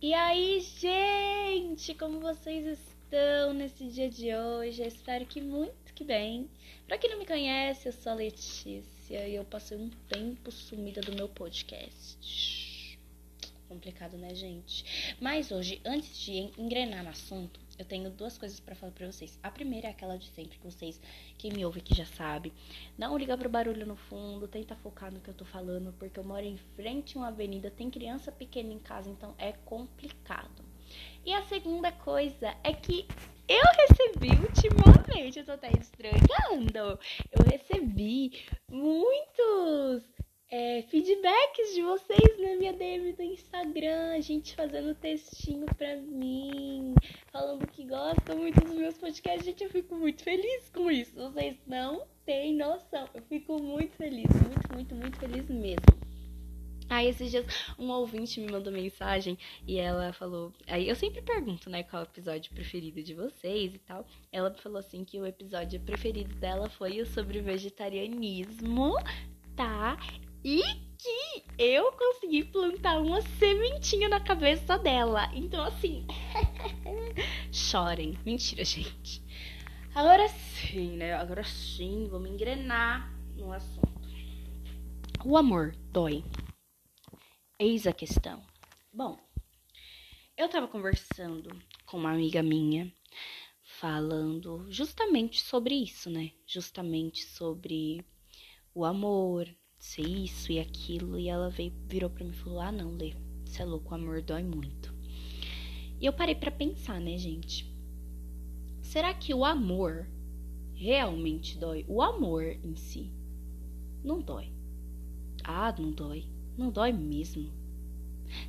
E aí, gente, como vocês estão nesse dia de hoje? Eu espero que muito que bem. Pra quem não me conhece, eu sou a Letícia e eu passei um tempo sumida do meu podcast. Complicado, né, gente? Mas hoje, antes de engrenar no assunto, eu tenho duas coisas para falar para vocês. A primeira é aquela de sempre, que vocês, quem me ouve aqui já sabe. Não liga pro barulho no fundo, tenta focar no que eu tô falando, porque eu moro em frente a uma avenida, tem criança pequena em casa, então é complicado. E a segunda coisa é que eu recebi ultimamente, eu tô até estranhando, eu recebi muitos é, feedbacks de vocês na minha DM do Instagram, a gente fazendo textinho pra mim, falando que gostam muito dos meus podcasts. Gente, eu fico muito feliz com isso. Vocês não têm noção. Eu fico muito feliz, muito, muito, muito feliz mesmo. Aí esses dias um ouvinte me mandou mensagem e ela falou. Aí eu sempre pergunto, né, qual é o episódio preferido de vocês e tal. Ela falou assim que o episódio preferido dela foi o sobre vegetarianismo, tá? E que eu consegui plantar uma sementinha na cabeça dela. Então, assim. chorem. Mentira, gente. Agora sim, né? Agora sim, vamos engrenar no assunto. O amor dói. Eis a questão. Bom, eu tava conversando com uma amiga minha, falando justamente sobre isso, né? Justamente sobre o amor, ser isso e aquilo. E ela veio, virou pra mim e falou: Ah, não, Lê, você é louco, o amor dói muito. E eu parei para pensar, né, gente? Será que o amor realmente dói? O amor em si não dói. Ah, não dói. Não dói mesmo.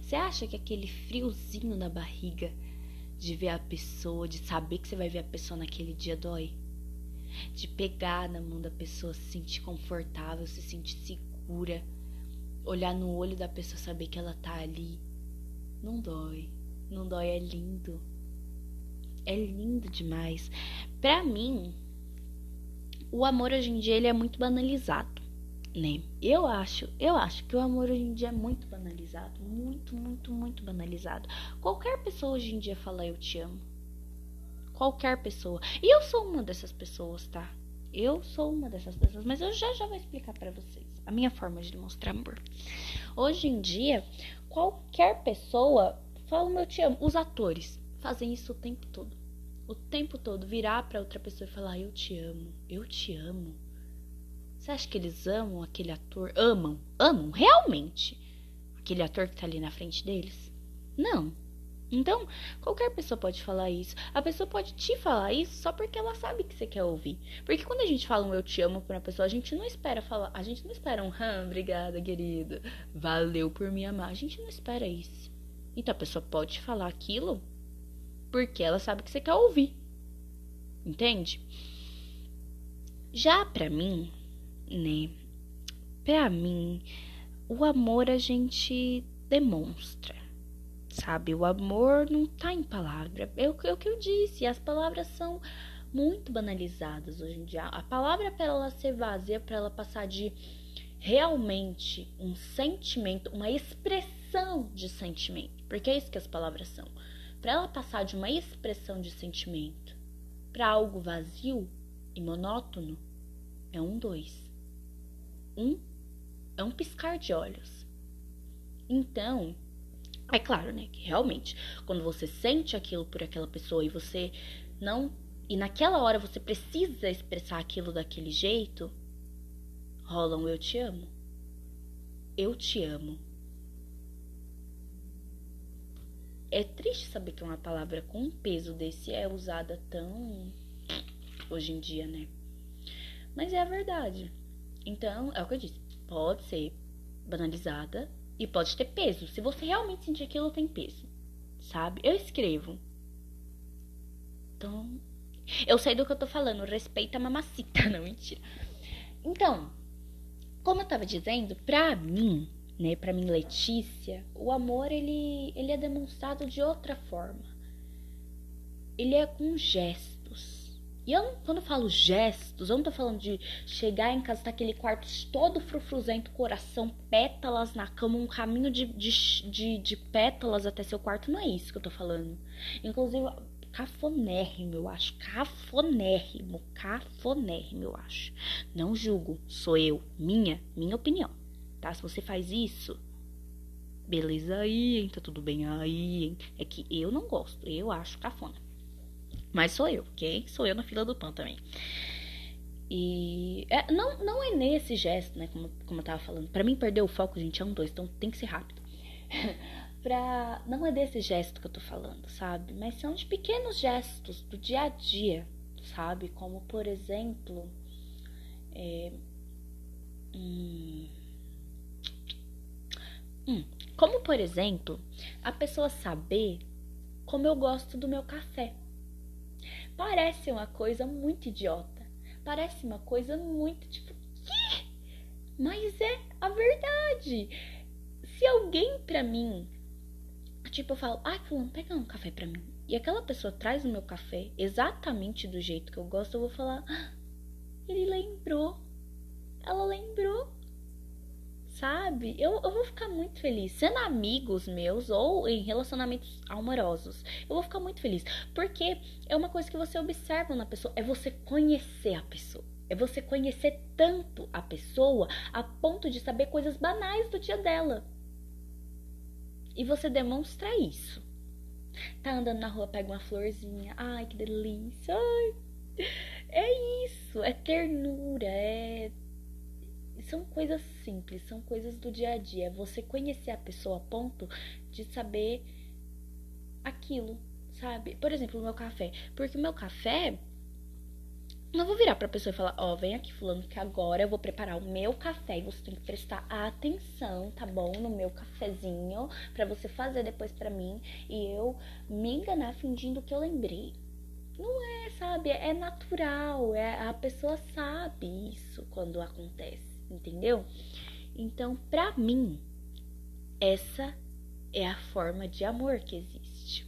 Você acha que aquele friozinho na barriga de ver a pessoa, de saber que você vai ver a pessoa naquele dia dói? de pegar na mão da pessoa, se sentir confortável, se sentir segura, olhar no olho da pessoa, saber que ela tá ali. Não dói, não dói, é lindo. É lindo demais. Para mim, o amor hoje em dia ele é muito banalizado, né? Eu acho, eu acho que o amor hoje em dia é muito banalizado, muito, muito, muito banalizado. Qualquer pessoa hoje em dia fala eu te amo qualquer pessoa. E eu sou uma dessas pessoas, tá? Eu sou uma dessas pessoas, mas eu já já vou explicar para vocês a minha forma de demonstrar amor. Hoje em dia, qualquer pessoa fala eu te amo. Os atores fazem isso o tempo todo. O tempo todo virar para outra pessoa e falar eu te amo, eu te amo. Você acha que eles amam aquele ator? Amam, amam realmente aquele ator que tá ali na frente deles? Não. Então, qualquer pessoa pode falar isso. A pessoa pode te falar isso só porque ela sabe que você quer ouvir. Porque quando a gente fala um eu te amo pra uma pessoa, a gente não espera falar, a gente não espera um hum, obrigada, querido. Valeu por me amar. A gente não espera isso. Então a pessoa pode falar aquilo porque ela sabe que você quer ouvir. Entende? Já pra mim, né? Pra mim, o amor a gente demonstra sabe? O amor não tá em palavra. É o, é o que eu disse. As palavras são muito banalizadas hoje em dia. A palavra, para ela ser vazia, para ela passar de realmente um sentimento, uma expressão de sentimento, porque é isso que as palavras são. Para ela passar de uma expressão de sentimento para algo vazio e monótono, é um dois. Um é um piscar de olhos. Então, é claro, né, que realmente, quando você sente aquilo por aquela pessoa e você não. E naquela hora você precisa expressar aquilo daquele jeito, rola um eu te amo. Eu te amo. É triste saber que uma palavra com um peso desse é usada tão hoje em dia, né? Mas é a verdade. Então, é o que eu disse. Pode ser banalizada, e pode ter peso. Se você realmente sentir aquilo, tem peso. Sabe? Eu escrevo. Então. Eu sei do que eu tô falando. Respeita a mamacita. Não, mentira. Então, como eu tava dizendo, pra mim, né, pra mim, Letícia, o amor, ele, ele é demonstrado de outra forma. Ele é com gestos. E eu, quando eu falo gestos, eu não tô falando de chegar em casa, tá aquele quarto todo frufruzento, coração, pétalas na cama, um caminho de, de, de, de pétalas até seu quarto. Não é isso que eu tô falando. Inclusive, cafonérrimo, eu acho. Cafonérrimo, cafonérrimo, eu acho. Não julgo, sou eu, minha, minha opinião, tá? Se você faz isso, beleza aí, hein? Tá tudo bem aí, hein? É que eu não gosto, eu acho cafona. Mas sou eu, ok? Sou eu na fila do pão também. E é, não, não é nesse gesto, né? Como, como eu tava falando. Para mim, perder o foco, gente, é um, dois, então tem que ser rápido. pra. Não é desse gesto que eu tô falando, sabe? Mas são de pequenos gestos do dia a dia, sabe? Como, por exemplo. É, hum, hum, como, por exemplo, a pessoa saber como eu gosto do meu café. Parece uma coisa muito idiota. Parece uma coisa muito tipo, que? Mas é a verdade. Se alguém pra mim, tipo, eu falo, ah, fulano, pega um café pra mim. E aquela pessoa traz o meu café exatamente do jeito que eu gosto, eu vou falar, ah, ele lembrou. Ela lembrou sabe? Eu, eu vou ficar muito feliz. Sendo amigos meus ou em relacionamentos amorosos, eu vou ficar muito feliz. Porque é uma coisa que você observa na pessoa, é você conhecer a pessoa. É você conhecer tanto a pessoa a ponto de saber coisas banais do dia dela. E você demonstra isso. Tá andando na rua, pega uma florzinha. Ai, que delícia. Ai. É isso, é ternura, é são coisas simples, são coisas do dia a dia. É você conhecer a pessoa a ponto de saber aquilo, sabe? Por exemplo, o meu café. Porque o meu café. Não vou virar pra pessoa e falar, ó, oh, vem aqui fulano que agora eu vou preparar o meu café e você tem que prestar atenção, tá bom? No meu cafezinho, para você fazer depois para mim e eu me enganar fingindo que eu lembrei. Não é, sabe? É natural, é a pessoa sabe isso quando acontece entendeu? Então, para mim, essa é a forma de amor que existe.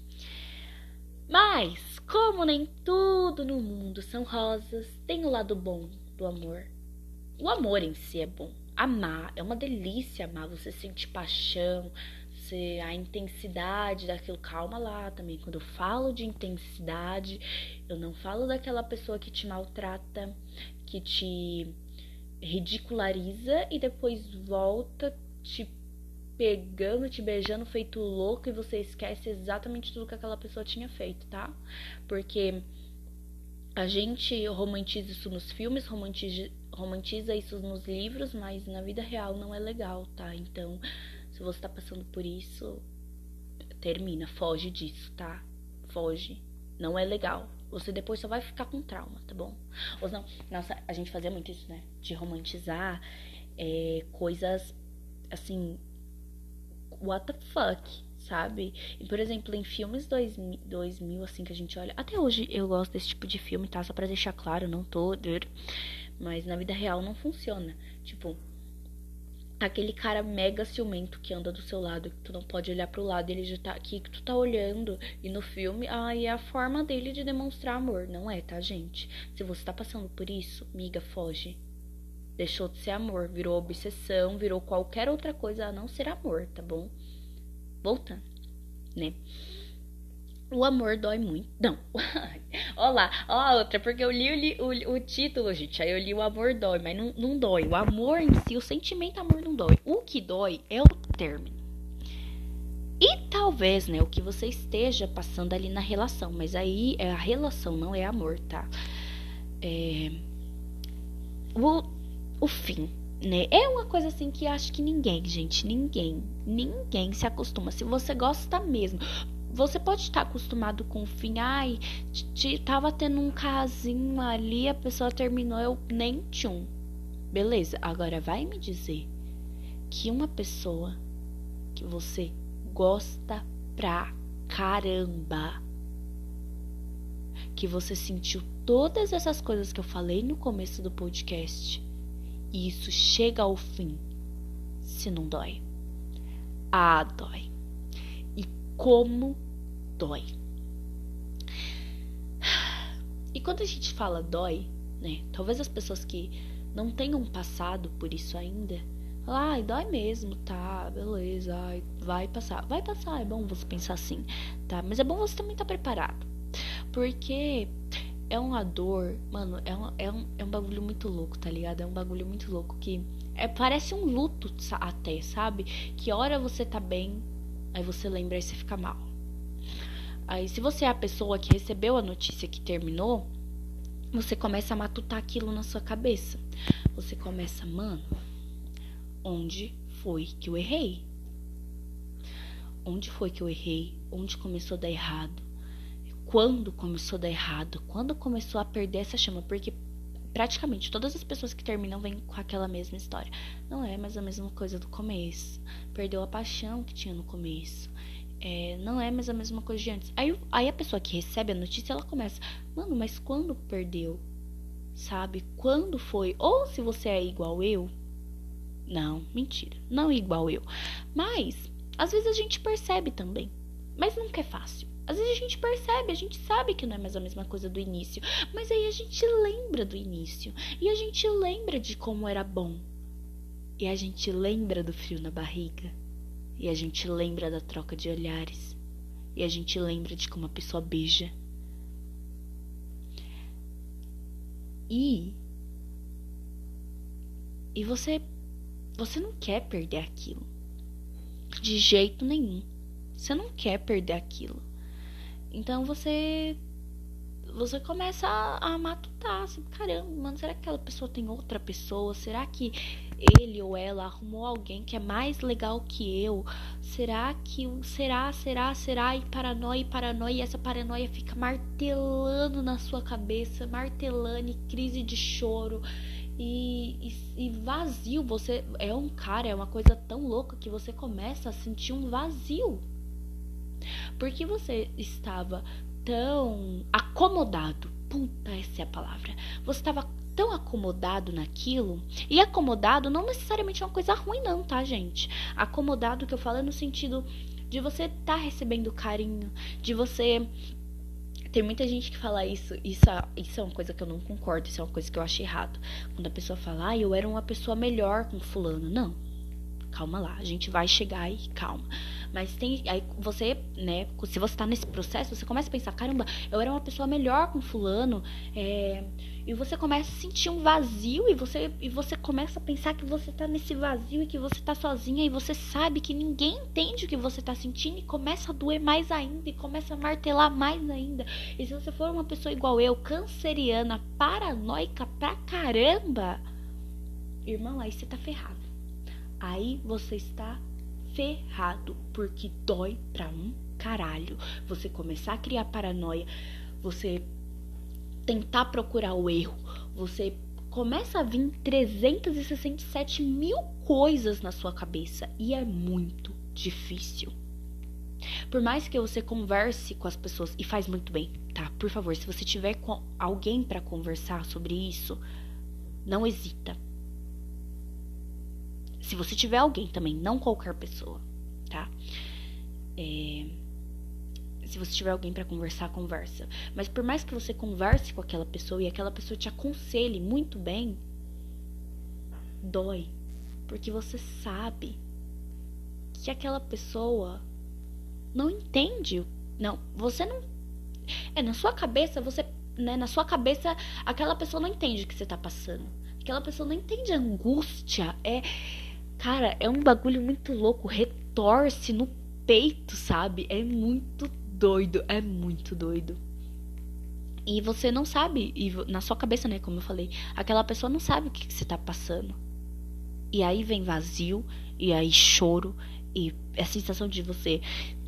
Mas, como nem tudo no mundo são rosas, tem o lado bom do amor. O amor em si é bom. Amar é uma delícia amar, você sente paixão, você, a intensidade daquilo. Calma lá também. Quando eu falo de intensidade, eu não falo daquela pessoa que te maltrata, que te ridiculariza e depois volta te pegando, te beijando feito louco e você esquece exatamente tudo que aquela pessoa tinha feito, tá? Porque a gente romantiza isso nos filmes, romantiza, romantiza isso nos livros, mas na vida real não é legal, tá? Então, se você tá passando por isso, termina, foge disso, tá? Foge. Não é legal você depois só vai ficar com trauma, tá bom? Ou não, nossa, a gente fazia muito isso, né? De romantizar é, coisas assim, what the fuck, sabe? E, por exemplo, em filmes 2000, 2000, assim, que a gente olha. Até hoje eu gosto desse tipo de filme, tá? Só pra deixar claro, não tô. Mas na vida real não funciona. Tipo, aquele cara mega ciumento que anda do seu lado, que tu não pode olhar pro lado, ele já tá aqui, que tu tá olhando, e no filme, aí é a forma dele de demonstrar amor, não é, tá, gente? Se você tá passando por isso, miga, foge. Deixou de ser amor, virou obsessão, virou qualquer outra coisa a não ser amor, tá bom? Voltando, né? O amor dói muito. Não. Olha lá. Ó a outra, porque eu li o, o, o, título, gente. Aí eu li o amor dói, mas não, não dói. O amor em si, o sentimento amor não dói. O que dói é o término. E talvez, né, o que você esteja passando ali na relação. Mas aí é a relação, não é amor, tá? É... O, o fim, né? É uma coisa assim que acho que ninguém, gente, ninguém, ninguém se acostuma. Se você gosta mesmo, você pode estar acostumado com o fim. Ai, tava tendo um casinho ali, a pessoa terminou, eu nem tchum. Beleza, agora vai me dizer que uma pessoa que você gosta pra caramba, que você sentiu todas essas coisas que eu falei no começo do podcast, e isso chega ao fim, se não dói. Ah, dói como dói. E quando a gente fala dói, né? Talvez as pessoas que não tenham passado por isso ainda, falam, ai, dói mesmo, tá, beleza, ai, vai passar. Vai passar, é bom você pensar assim, tá? Mas é bom você também estar tá preparado. Porque é uma dor, mano, é um, é, um, é um bagulho muito louco, tá ligado? É um bagulho muito louco que é, parece um luto até, sabe? Que hora você tá bem, aí você lembra e você fica mal. Aí, se você é a pessoa que recebeu a notícia que terminou, você começa a matutar aquilo na sua cabeça. Você começa, mano, onde foi que eu errei? Onde foi que eu errei? Onde começou a dar errado? Quando começou a dar errado? Quando começou a perder essa chama? Porque praticamente todas as pessoas que terminam vêm com aquela mesma história. Não é mais a mesma coisa do começo. Perdeu a paixão que tinha no começo é, não é mais a mesma coisa de antes. Aí, aí a pessoa que recebe a notícia, ela começa, mano, mas quando perdeu? Sabe? Quando foi? Ou se você é igual eu. Não, mentira. Não é igual eu. Mas, às vezes a gente percebe também. Mas nunca é fácil. Às vezes a gente percebe, a gente sabe que não é mais a mesma coisa do início. Mas aí a gente lembra do início. E a gente lembra de como era bom. E a gente lembra do frio na barriga. E a gente lembra da troca de olhares. E a gente lembra de como a pessoa beija. E. E você. Você não quer perder aquilo. De jeito nenhum. Você não quer perder aquilo. Então você você começa a, a matutar, assim, caramba, mano, será que aquela pessoa tem outra pessoa? Será que ele ou ela arrumou alguém que é mais legal que eu? Será que será, será, será e paranoia paranoia e essa paranoia fica martelando na sua cabeça, martelando e crise de choro. E, e, e, vazio. Você é um cara, é uma coisa tão louca que você começa a sentir um vazio. Porque você estava tão acomodado. Puta, essa é a palavra. Você estava tão acomodado naquilo. E acomodado não necessariamente é uma coisa ruim, não, tá, gente? Acomodado que eu falo é no sentido de você estar tá recebendo carinho, de você. Tem muita gente que fala isso, isso, isso é uma coisa que eu não concordo, isso é uma coisa que eu acho errado. Quando a pessoa fala, ah, eu era uma pessoa melhor com fulano. Não, calma lá, a gente vai chegar aí, calma. Mas tem. Aí você, né, se você tá nesse processo, você começa a pensar, caramba, eu era uma pessoa melhor com fulano. É, e você começa a sentir um vazio e você, e você começa a pensar que você tá nesse vazio e que você tá sozinha e você sabe que ninguém entende o que você tá sentindo e começa a doer mais ainda e começa a martelar mais ainda. E se você for uma pessoa igual eu, canceriana, paranoica pra caramba, irmão, aí você tá ferrado. Aí você está ferrado, porque dói pra um caralho. Você começar a criar paranoia, você tentar procurar o erro, você começa a vir 367 mil coisas na sua cabeça e é muito difícil. Por mais que você converse com as pessoas e faz muito bem, tá? Por favor, se você tiver com alguém para conversar sobre isso, não hesita se você tiver alguém também, não qualquer pessoa, tá? É, se você tiver alguém para conversar, conversa. Mas por mais que você converse com aquela pessoa e aquela pessoa te aconselhe muito bem, dói. Porque você sabe que aquela pessoa não entende. Não, você não. É, na sua cabeça, você. Né, na sua cabeça, aquela pessoa não entende o que você tá passando. Aquela pessoa não entende a angústia. É Cara, é um bagulho muito louco, retorce no peito, sabe? É muito doido, é muito doido. E você não sabe, e na sua cabeça, né, como eu falei, aquela pessoa não sabe o que, que você tá passando. E aí vem vazio, e aí choro, e a sensação de você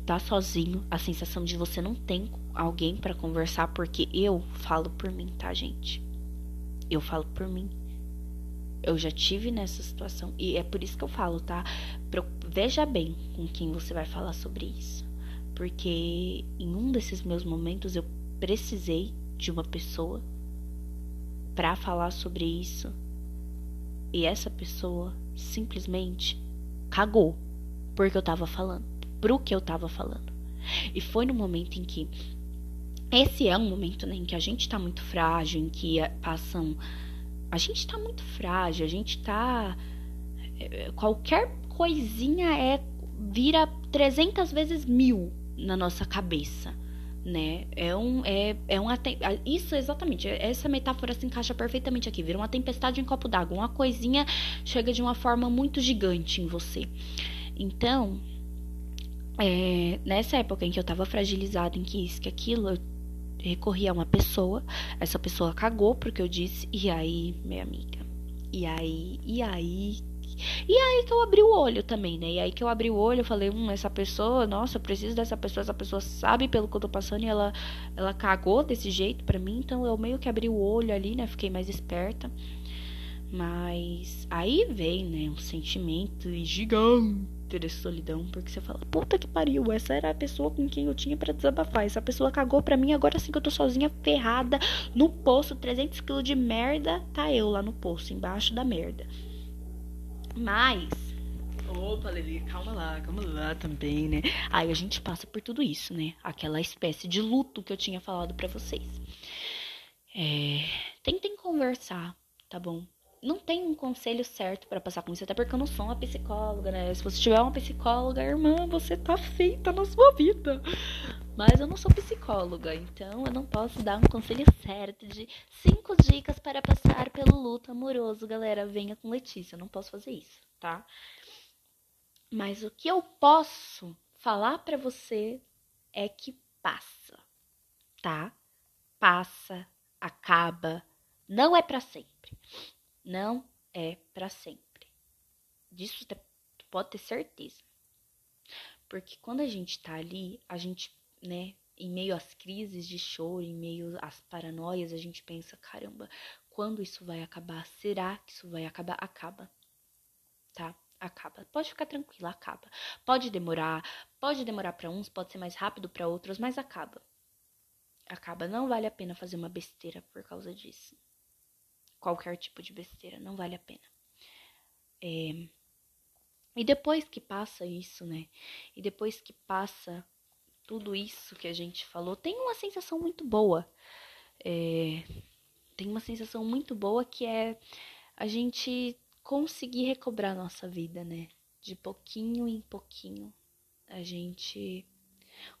tá sozinho, a sensação de você não tem alguém para conversar, porque eu falo por mim, tá, gente? Eu falo por mim. Eu já tive nessa situação e é por isso que eu falo, tá? Veja bem com quem você vai falar sobre isso. Porque em um desses meus momentos eu precisei de uma pessoa para falar sobre isso. E essa pessoa simplesmente cagou porque eu tava falando, pro que eu tava falando. E foi no momento em que esse é um momento né, em que a gente tá muito frágil, em que passam. A gente tá muito frágil, a gente tá. É, qualquer coisinha é. vira 300 vezes mil na nossa cabeça né? É um é, é um isso exatamente, essa metáfora se encaixa perfeitamente aqui. Vira uma tempestade em copo d'água, uma coisinha chega de uma forma muito gigante em você. Então, é, nessa época em que eu tava fragilizada, em que isso, que aquilo, eu recorri a uma pessoa, essa pessoa cagou porque eu disse, e aí, minha amiga, e aí, e aí, e aí que eu abri o olho também, né? E aí que eu abri o olho, eu falei, hum, essa pessoa, nossa, eu preciso dessa pessoa, essa pessoa sabe pelo que eu tô passando e ela, ela cagou desse jeito pra mim, então eu meio que abri o olho ali, né? Fiquei mais esperta. Mas aí vem, né, um sentimento gigante de solidão, porque você fala, puta que pariu, essa era a pessoa com quem eu tinha para desabafar. Essa pessoa cagou pra mim, agora sim que eu tô sozinha, ferrada, no poço, 300 kg de merda, tá eu lá no poço, embaixo da merda. Mas. Opa, Lili, calma lá, calma lá também, né? Aí a gente passa por tudo isso, né? Aquela espécie de luto que eu tinha falado para vocês. É... Tentem conversar, tá bom? Não tem um conselho certo para passar com isso, até porque eu não sou uma psicóloga, né? Se você tiver uma psicóloga, irmã, você tá feita na sua vida. Mas eu não sou psicóloga, então eu não posso dar um conselho certo de cinco dicas para passar pelo luto amoroso, galera. Venha com Letícia, eu não posso fazer isso, tá? Mas o que eu posso falar para você é que passa, tá? Passa, acaba, não é para sempre. Não é para sempre. Disso tu pode ter certeza. Porque quando a gente tá ali, a gente né, em meio às crises de choro, em meio às paranoias, a gente pensa, caramba, quando isso vai acabar? Será que isso vai acabar? Acaba. Tá? Acaba. Pode ficar tranquila, acaba. Pode demorar, pode demorar para uns, pode ser mais rápido para outros, mas acaba. Acaba. Não vale a pena fazer uma besteira por causa disso. Qualquer tipo de besteira, não vale a pena. É... E depois que passa isso, né? E depois que passa tudo isso que a gente falou, tem uma sensação muito boa. É, tem uma sensação muito boa que é a gente conseguir recobrar nossa vida, né? De pouquinho em pouquinho. A gente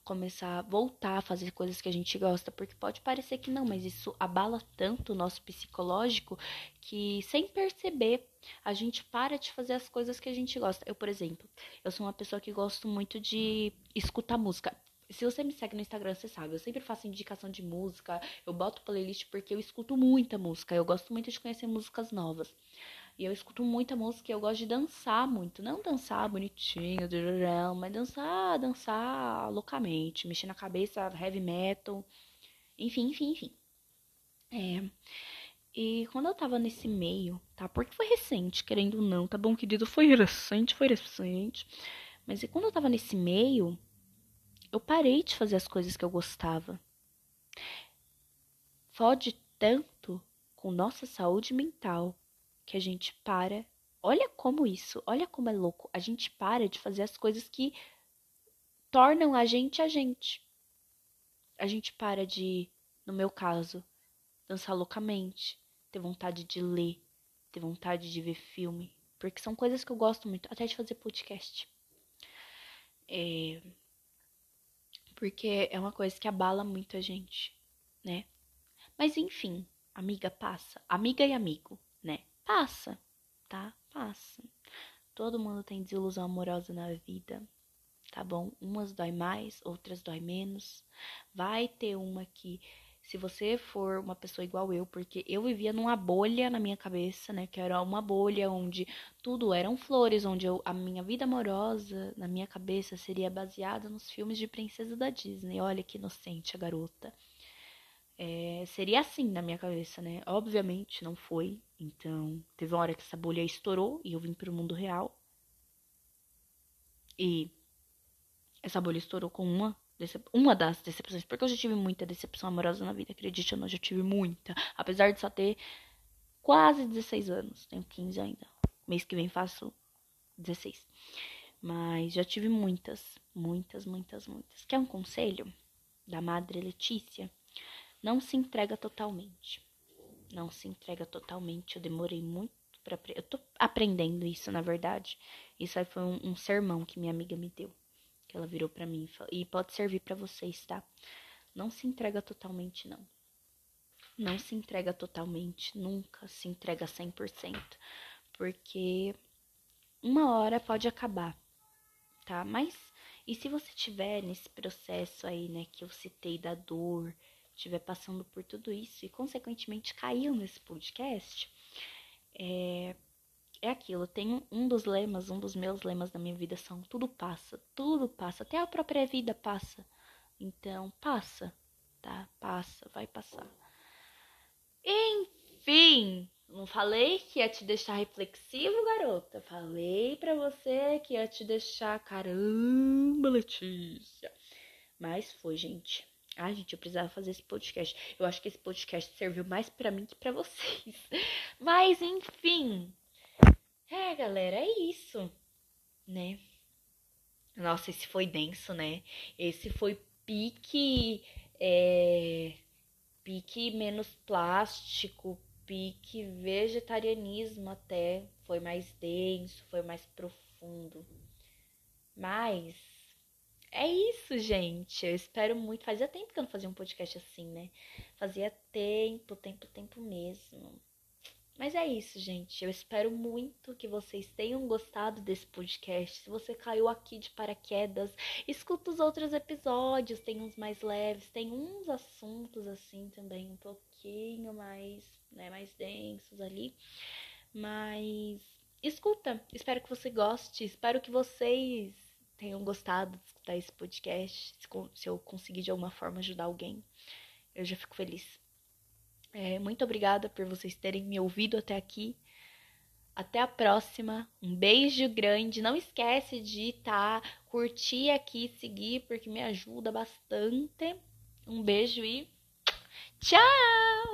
começar a voltar a fazer coisas que a gente gosta, porque pode parecer que não, mas isso abala tanto o nosso psicológico que sem perceber a gente para de fazer as coisas que a gente gosta. Eu, por exemplo, eu sou uma pessoa que gosto muito de escutar música. Se você me segue no Instagram, você sabe, eu sempre faço indicação de música, eu boto playlist porque eu escuto muita música, eu gosto muito de conhecer músicas novas. E eu escuto muita música e eu gosto de dançar muito. Não dançar bonitinho, mas dançar, dançar loucamente, mexer na cabeça, heavy metal, enfim, enfim, enfim. É. E quando eu tava nesse meio, tá? Porque foi recente, querendo ou não, tá bom, querido? Foi recente, foi recente. Mas e quando eu tava nesse meio, eu parei de fazer as coisas que eu gostava. Fode tanto com nossa saúde mental que a gente para. Olha como isso, olha como é louco. A gente para de fazer as coisas que tornam a gente a gente. A gente para de, no meu caso, dançar loucamente, ter vontade de ler, ter vontade de ver filme, porque são coisas que eu gosto muito, até de fazer podcast. É, porque é uma coisa que abala muito a gente, né? Mas enfim, amiga passa, amiga e amigo? Passa, tá? Passa. Todo mundo tem desilusão amorosa na vida, tá bom? Umas dói mais, outras dói menos. Vai ter uma que se você for uma pessoa igual eu, porque eu vivia numa bolha na minha cabeça, né? Que era uma bolha onde tudo eram flores, onde eu, a minha vida amorosa na minha cabeça seria baseada nos filmes de princesa da Disney. Olha que inocente a garota. É, seria assim na minha cabeça, né? Obviamente não foi. Então, teve uma hora que essa bolha estourou e eu vim para o mundo real. E essa bolha estourou com uma uma das decepções, porque eu já tive muita decepção amorosa na vida, acredite ou não, já tive muita. Apesar de só ter quase 16 anos, tenho 15 ainda. Mês que vem faço 16. Mas já tive muitas, muitas, muitas, muitas. Quer um conselho? da Madre Letícia, não se entrega totalmente. Não se entrega totalmente. Eu demorei muito para eu tô aprendendo isso, na verdade. Isso aí foi um, um sermão que minha amiga me deu, que ela virou para mim e pode servir para vocês, tá? Não se entrega totalmente não. Não se entrega totalmente, nunca se entrega 100%, porque uma hora pode acabar, tá? Mas e se você tiver nesse processo aí, né, que eu citei da dor, estiver passando por tudo isso e consequentemente caiu nesse podcast, é, é aquilo. Tem um dos lemas, um dos meus lemas da minha vida são tudo passa, tudo passa, até a própria vida passa. Então, passa, tá? Passa, vai passar. Enfim, não falei que ia te deixar reflexivo, garota. Falei para você que ia te deixar caramba, Letícia. Mas foi, gente. Ah, gente, eu precisava fazer esse podcast. Eu acho que esse podcast serviu mais para mim que para vocês. Mas enfim. É, galera, é isso, né? Nossa, esse foi denso, né? Esse foi pique é, pique menos plástico, pique vegetarianismo até, foi mais denso, foi mais profundo. Mas é isso, gente. Eu espero muito. Fazia tempo que eu não fazia um podcast assim, né? Fazia tempo, tempo, tempo mesmo. Mas é isso, gente. Eu espero muito que vocês tenham gostado desse podcast. Se você caiu aqui de paraquedas, escuta os outros episódios. Tem uns mais leves, tem uns assuntos assim também um pouquinho mais, né, mais densos ali. Mas escuta. Espero que você goste. Espero que vocês tenham gostado de escutar esse podcast. Se eu conseguir de alguma forma ajudar alguém, eu já fico feliz. É, muito obrigada por vocês terem me ouvido até aqui. Até a próxima. Um beijo grande. Não esquece de tá, curtir aqui, seguir, porque me ajuda bastante. Um beijo e tchau!